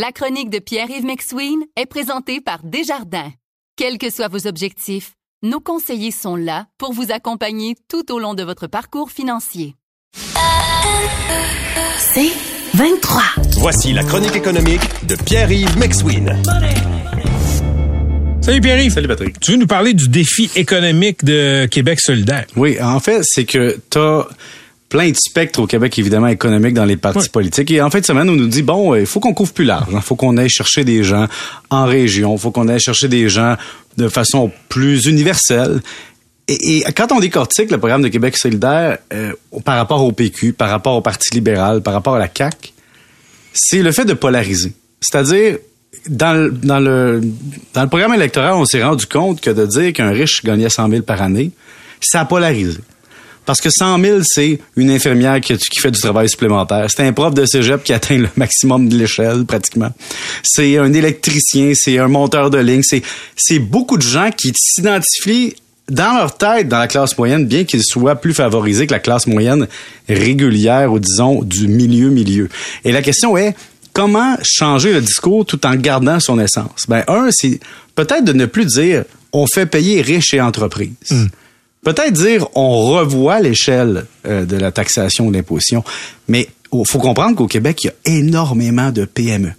La chronique de Pierre-Yves McSween est présentée par Desjardins. Quels que soient vos objectifs, nos conseillers sont là pour vous accompagner tout au long de votre parcours financier. C'est 23. Voici la chronique économique de Pierre-Yves McSween. Salut Pierre-Yves. Salut Patrick. Tu veux nous parler du défi économique de Québec solidaire? Oui, en fait, c'est que tu as plein de spectres au Québec, évidemment, économique dans les partis politiques. Et en fait, semaine, on nous dit, bon, il faut qu'on couvre plus large. Il faut qu'on aille chercher des gens en région. Il faut qu'on aille chercher des gens de façon plus universelle. Et, quand on décortique le programme de Québec solidaire euh, par rapport au PQ, par rapport au Parti libéral, par rapport à la CAQ, c'est le fait de polariser. C'est-à-dire, dans le, dans, le, dans le programme électoral, on s'est rendu compte que de dire qu'un riche gagnait 100 000 par année, ça a polarisé. Parce que 100 000, c'est une infirmière qui, fait du travail supplémentaire. C'est un prof de cégep qui atteint le maximum de l'échelle, pratiquement. C'est un électricien, c'est un monteur de ligne. C'est, c'est beaucoup de gens qui s'identifient dans leur tête dans la classe moyenne, bien qu'ils soient plus favorisés que la classe moyenne régulière ou disons du milieu-milieu. Et la question est, comment changer le discours tout en gardant son essence? Ben, un, c'est peut-être de ne plus dire on fait payer riches et entreprises. Hmm peut-être dire on revoit l'échelle euh, de la taxation de l'imposition, mais il faut comprendre qu'au Québec, il y a énormément de PME.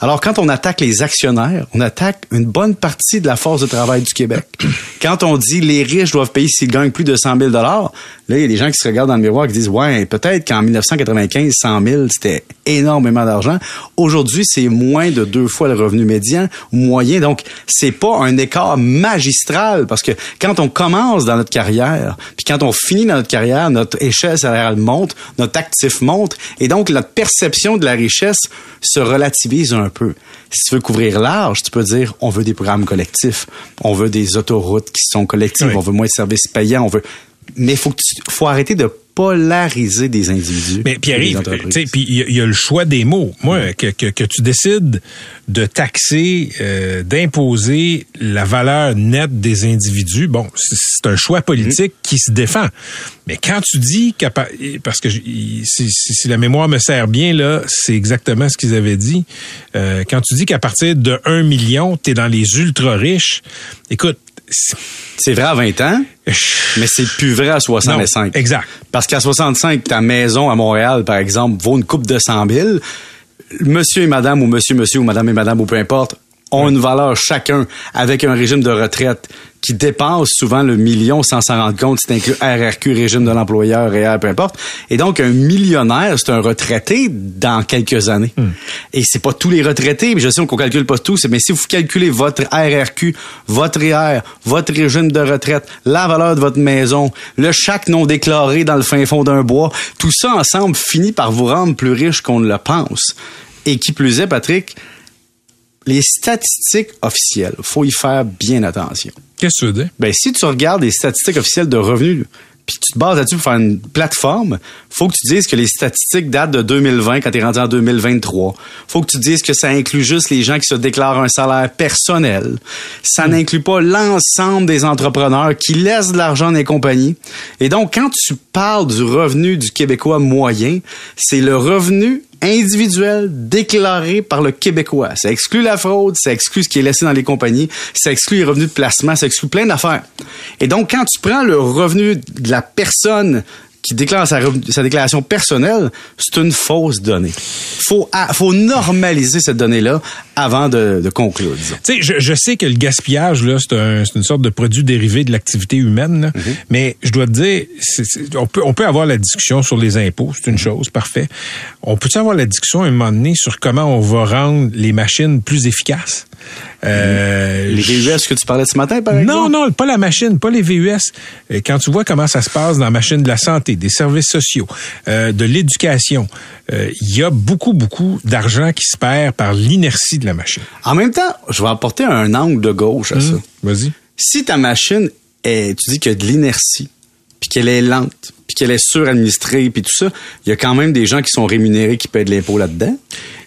Alors, quand on attaque les actionnaires, on attaque une bonne partie de la force de travail du Québec. Quand on dit les riches doivent payer s'ils gagnent plus de 100 000 là, il y a des gens qui se regardent dans le miroir et qui disent, ouais, peut-être qu'en 1995, 100 000, c'était énormément d'argent. Aujourd'hui, c'est moins de deux fois le revenu médian moyen. Donc, c'est pas un écart magistral parce que quand on commence dans notre carrière, puis quand on finit dans notre carrière, notre échelle salariale monte, notre actif monte, et donc notre perception de la richesse se relativise un peu. Si tu veux couvrir large, tu peux dire on veut des programmes collectifs, on veut des autoroutes qui sont collectives, on veut moins de services payants, on veut mais faut faut arrêter de polariser des individus. Mais Pierre, puis il y, a le choix des mots. Moi, que, que, que, tu décides de taxer, euh, d'imposer la valeur nette des individus, bon, c'est un choix politique qui se défend. Mais quand tu dis parce que si, la mémoire me sert bien là, c'est exactement ce qu'ils avaient dit. Euh, quand tu dis qu'à partir de 1 million, tu es dans les ultra riches, écoute, c'est vrai à 20 ans, mais c'est plus vrai à 65. exact. Parce qu'à 65, ta maison à Montréal, par exemple, vaut une coupe de 100 000. Monsieur et madame, ou monsieur, monsieur, ou madame et madame, ou peu importe, ont une valeur chacun avec un régime de retraite qui dépasse souvent le million sans s'en rendre compte. C'est inclus RRQ, régime de l'employeur, et peu importe. Et donc, un millionnaire, c'est un retraité dans quelques années. Hmm. Et c'est pas tous les retraités, mais je sais qu'on calcule pas tous, mais si vous calculez votre RRQ, votre IR, votre régime de retraite, la valeur de votre maison, le chaque non déclaré dans le fin fond d'un bois, tout ça ensemble finit par vous rendre plus riche qu'on ne le pense. Et qui plus est, Patrick, les statistiques officielles, faut y faire bien attention. Qu'est-ce que tu veux dire? Ben, si tu regardes les statistiques officielles de revenus, puis tu te bases là-dessus pour faire une plateforme, faut que tu dises que les statistiques datent de 2020 quand tu es rendu en 2023. Faut que tu dises que ça inclut juste les gens qui se déclarent un salaire personnel. Ça hmm. n'inclut pas l'ensemble des entrepreneurs qui laissent de l'argent dans les compagnies. Et donc, quand tu parles du revenu du Québécois moyen, c'est le revenu individuel déclaré par le Québécois. Ça exclut la fraude, ça exclut ce qui est laissé dans les compagnies, ça exclut les revenus de placement, ça exclut plein d'affaires. Et donc, quand tu prends le revenu de la personne qui déclare sa, déclaration personnelle, c'est une fausse donnée. Faut faut normaliser cette donnée-là avant de, conclure. Tu sais, je, sais que le gaspillage là, c'est une sorte de produit dérivé de l'activité humaine, mm-hmm. mais je dois te dire, on peut on peut avoir la discussion sur les impôts, c'est une chose, parfait. On peut avoir la discussion à un moment donné sur comment on va rendre les machines plus efficaces? Euh, les VUS que tu parlais ce matin, par exemple? Non, non, pas la machine, pas les VUS. Euh, quand tu vois comment ça se passe dans la machine de la santé, des services sociaux, euh, de l'éducation, il y a beaucoup, beaucoup d'argent qui se perd par l'inertie de la machine. En même temps, je vais apporter un angle de gauche à mmh, ça. Vas-y. Si ta machine est, tu dis qu'il y a de l'inertie, puis qu'elle est lente, puis qu'elle est suradministrée, puis tout ça, il y a quand même des gens qui sont rémunérés qui paient de l'impôt là-dedans.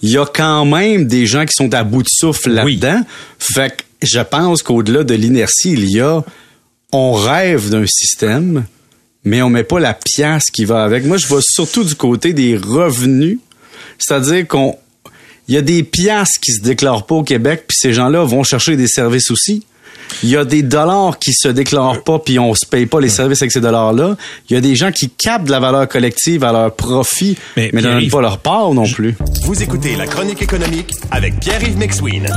Il y a quand même des gens qui sont à bout de souffle là-dedans. Fait que je pense qu'au-delà de l'inertie, il y a on rêve d'un système, mais on met pas la pièce qui va avec. Moi, je vois surtout du côté des revenus, c'est-à-dire qu'on Il y a des piastres qui se déclarent pas au Québec, puis ces gens-là vont chercher des services aussi. Il y a des dollars qui se déclarent pas, puis on se paye pas les services avec ces dollars-là. Il y a des gens qui captent de la valeur collective à leur profit, Mais mais, ne donnent Pierre-Yves, pas leur part non plus. Vous écoutez la chronique économique avec Pierre-Yves McSween.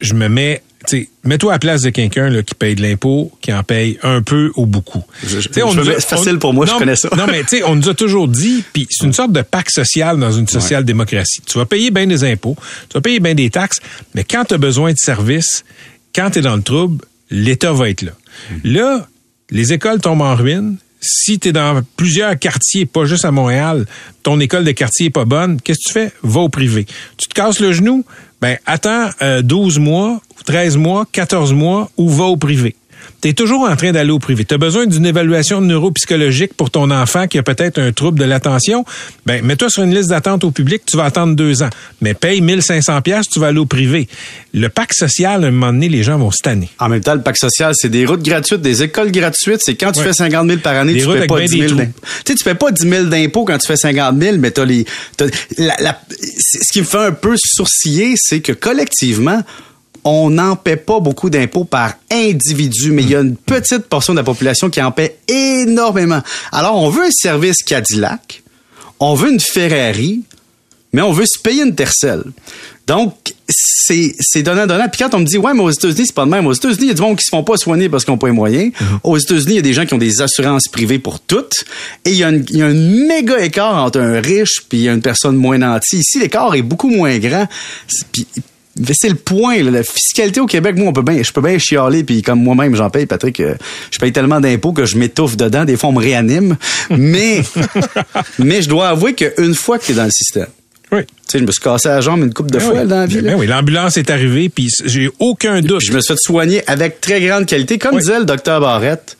je me mets, mets-toi à la place de quelqu'un qui paye de l'impôt, qui en paye un peu ou beaucoup. On c'est facile pour moi, je connais ça. Non, mais tu sais, on nous a toujours dit, puis c'est une sorte de pacte social dans une social-démocratie. Tu vas payer bien des impôts, tu vas payer bien des taxes, mais quand tu as besoin de services, quand tu es dans le trouble, l'État va être là. Là, les écoles tombent en ruine. Si tu es dans plusieurs quartiers, pas juste à Montréal, ton école de quartier est pas bonne, qu'est-ce que tu fais? Va au privé. Tu te casses le genou? Ben, attends euh, 12 mois, 13 mois, 14 mois ou va au privé. Tu es toujours en train d'aller au privé. Tu as besoin d'une évaluation neuropsychologique pour ton enfant qui a peut-être un trouble de l'attention? Ben, mets-toi sur une liste d'attente au public, tu vas attendre deux ans. Mais paye 1500 pièces, tu vas aller au privé. Le pacte social, à un moment donné, les gens vont se tanner. En même temps, le pacte social, c'est des routes gratuites, des écoles gratuites. C'est quand tu Ouais. fais 50 000 par année, Des tu payes pas ben 10 des 000 trous. d'impôts. Tu sais, tu payes pas 10 000 d'impôts quand tu fais 50 000, mais t'as les, t'as- la, la- ce qui me fait un peu sourciller, c'est que collectivement, on n'en paie pas beaucoup d'impôts par individu, mais il y a une petite portion de la population qui en paie énormément. Alors, on veut un service Cadillac, on veut une Ferrari, mais on veut se payer une tercelle. Donc, c'est c'est donnant-donnant. Puis quand on me dit, ouais, mais aux États-Unis, c'est pas de même. Aux États-Unis, il y a du monde qui se font pas soigner parce qu'ils n'ont pas les moyens. Aux États-Unis, il y a des gens qui ont des assurances privées pour toutes. Et il y a, une, il y a un méga écart entre un riche puis une personne moins nantie. Ici, l'écart est beaucoup moins grand. Puis, c'est le point, là. la fiscalité au Québec, moi, on peut bien, je peux bien chialer, puis comme moi-même, j'en paye, Patrick, euh, je paye tellement d'impôts que je m'étouffe dedans, des fois, on me réanime, mais, mais je dois avouer qu'une fois que tu es dans le système, Oui. tu sais, je me suis cassé la jambe une coupe de Ben fois oui. dans la vie. Ben oui, l'ambulance est arrivée, puis j'ai aucun doute. Je me suis fait soigner avec très grande qualité. Comme Oui. disait le docteur Barrette,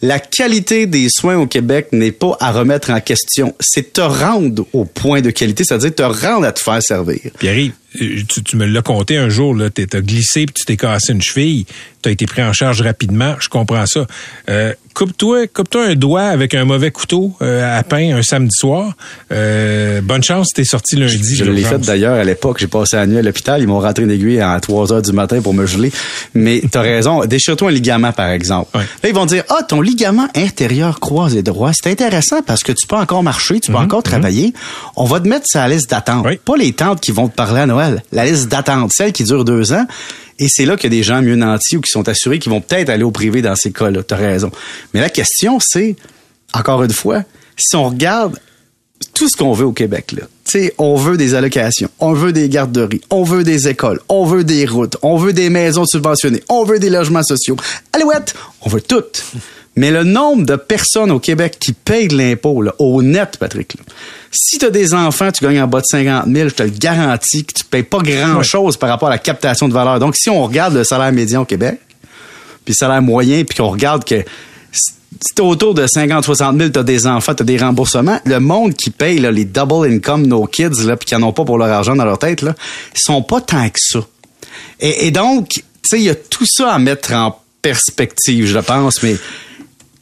la qualité des soins au Québec n'est pas à remettre en question. C'est te rendre au point de qualité, c'est-à-dire te rendre à te faire servir. Pierre, tu, tu me l'as compté un jour, là, t'as glissé puis tu t'es cassé une cheville, tu as été pris en charge rapidement, je comprends ça. Euh, coupe-toi, coupe-toi un doigt avec un mauvais couteau euh, à pain un samedi soir. Euh, bonne chance, t'es sorti lundi. Je l'ai fait d'ailleurs à l'époque. J'ai passé la nuit à l'hôpital. Ils m'ont rentré une aiguille à 3 heures du matin pour me geler. Mais t'as raison. Déchire-toi un ligament, par exemple. Ouais. Là, ils vont dire, ah, ton ligament intérieur croisé droit, c'est intéressant parce que tu peux encore marcher, tu peux encore travailler. On va te mettre sur la liste d'attente. Mhm. Oui. Pas les tantes qui vont te parler à Noël. La liste d'attente, celle qui dure deux ans. Et c'est là a des gens mieux nantis ou qui sont assurés qui vont peut-être aller au privé dans ces cas-là. T'as raison. Mais la question, c'est, encore une fois, si on regarde tout ce qu'on veut au Québec, là. Tu on veut des allocations, on veut des garderies, on veut des écoles, on veut des routes, on veut des maisons subventionnées, on veut des logements sociaux. Alouette, on veut tout. Mais le nombre de personnes au Québec qui payent de l'impôt, au net, Patrick, si tu as des enfants, tu gagnes en bas de 50 000, je te le garantis que tu payes pas grand-chose par rapport à la captation de valeur. Donc, si on regarde le salaire médian au Québec, puis le salaire moyen, puis qu'on regarde que si t'es autour de 50-60 000, t'as des enfants, t'as des remboursements, le monde qui paye les double income no kids, puis qui en ont pas pour leur argent dans leur tête, là, ils sont pas tant que ça. Et, et donc, tu sais, il y a tout ça à mettre en perspective, je pense, mais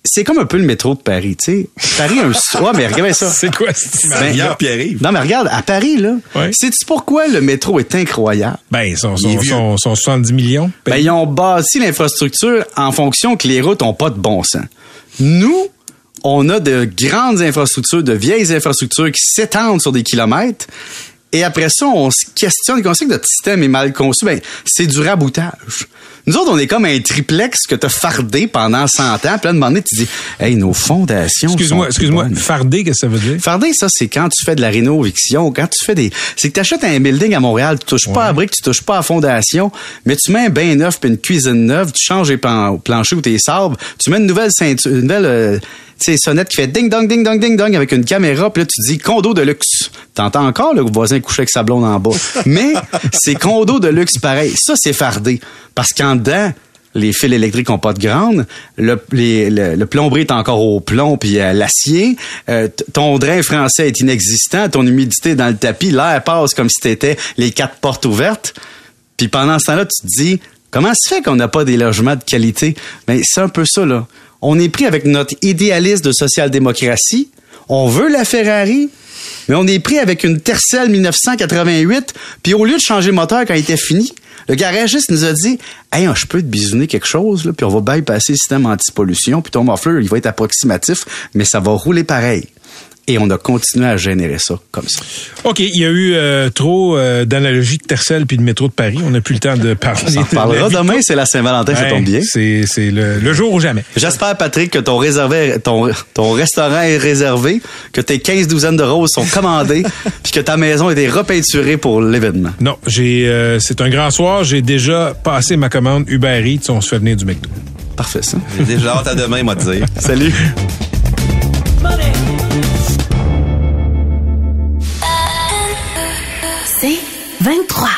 c'est comme un peu le métro de Paris, tu sais. Paris, un... ouais, mais regardez ça. C'est quoi cette? Ben, Pierre-Yves. Non, mais regarde, à Paris, là, Ouais. sais-tu pourquoi le métro est incroyable? Ben, sont, vieux. sont, sont 70 millions. Ben, ils ont bâti l'infrastructure en fonction que les routes ont pas de bon sens. Nous, on a de grandes infrastructures, de vieilles infrastructures qui s'étendent sur des kilomètres. Et après ça, on se questionne, on sait que notre système est mal conçu. Ben, c'est du raboutage. Nous autres, on est comme un triplex que t'as fardé pendant 100 ans. Puis là, à un moment donné, tu dis, hey, nos fondations. excuse-moi, excuse-moi. Fardé, qu'est-ce que ça veut dire? Farder, ça, c'est quand tu fais de la rénoviction, quand tu fais des... C'est que tu achètes un building à Montréal, tu touches pas à la brique, tu touches pas à fondation, mais tu mets un bain neuf puis une cuisine neuve, tu changes les plan- planchers ou tes sabres, tu mets une nouvelle ceinture, une nouvelle... euh, sais, sonnette qui fait ding dong ding dong ding dong avec une caméra puis là tu dis condo de luxe. T'entends encore le voisin couché avec sa blonde en bas. Mais c'est condo de luxe pareil. Ça c'est fardé parce qu'en dedans les fils électriques ont pas de grande, le, les- le, le plomberie est encore au plomb puis à l'acier, euh, ton drain français est inexistant, ton humidité est dans le tapis, l'air passe comme si t'étais les quatre portes ouvertes. Puis pendant ce temps-là, tu te dis comment se fait qu'on n'a pas des logements de qualité? Ben c'est un peu ça là. On est pris avec notre idéalisme de social-démocratie, On veut la Ferrari, mais on est pris avec une Tercel 1988, puis au lieu de changer le moteur quand il était fini, le garagiste nous a dit Hey, je peux te bisouner quelque chose, puis on va bypasser le système anti-pollution, puis ton muffler, il va être approximatif, mais ça va rouler pareil. Et on a continué à générer ça comme ça. OK, il y a eu euh, trop euh, d'analogies de Tercel puis de métro de Paris. On n'a plus le temps de parler. On en parlera demain, c'est la Saint-Valentin, ça Ouais, tombe bien. C'est le, le jour ou jamais. J'espère, Patrick, que ton, réservé, ton, ton restaurant est réservé, que tes 15 douzaines de roses sont commandées, puis que ta maison a été repeinturée pour l'événement. Non, j'ai euh, c'est un grand soir. J'ai déjà passé ma commande Uber Eats. On se fait venir du McDo. Parfait, ça. J'ai déjà hâte à demain, moi, de dire. Salut. 23.